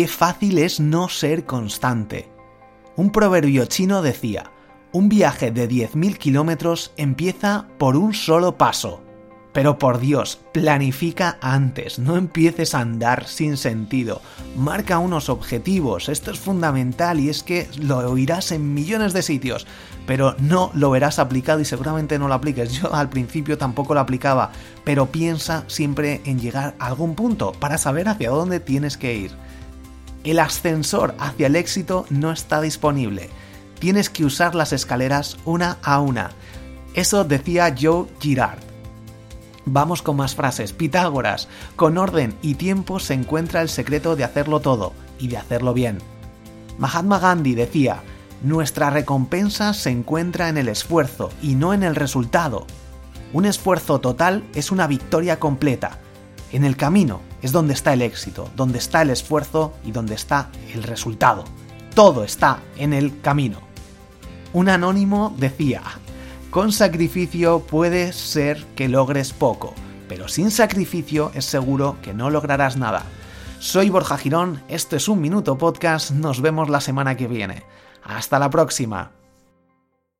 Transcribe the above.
qué fácil es no ser constante. Un proverbio chino decía, un viaje de 10.000 kilómetros empieza por un solo paso. Pero por Dios, planifica antes, no empieces a andar sin sentido. Marca unos objetivos, esto es fundamental y es que lo oirás en millones de sitios, pero no lo verás aplicado y seguramente no lo apliques. Yo al principio tampoco lo aplicaba, pero piensa siempre en llegar a algún punto para saber hacia dónde tienes que ir. El ascensor hacia el éxito no está disponible. Tienes que usar las escaleras una a una. Eso decía Joe Girard. Vamos con más frases. Pitágoras. Con orden y tiempo se encuentra el secreto de hacerlo todo y de hacerlo bien. Mahatma Gandhi decía, nuestra recompensa se encuentra en el esfuerzo y no en el resultado. Un esfuerzo total es una victoria completa. En el camino es donde está el éxito, donde está el esfuerzo y donde está el resultado. Todo está en el camino. Un anónimo decía, con sacrificio puede ser que logres poco, pero sin sacrificio es seguro que no lograrás nada. Soy Borja Girón, esto es Un Minuto Podcast, nos vemos la semana que viene. Hasta la próxima.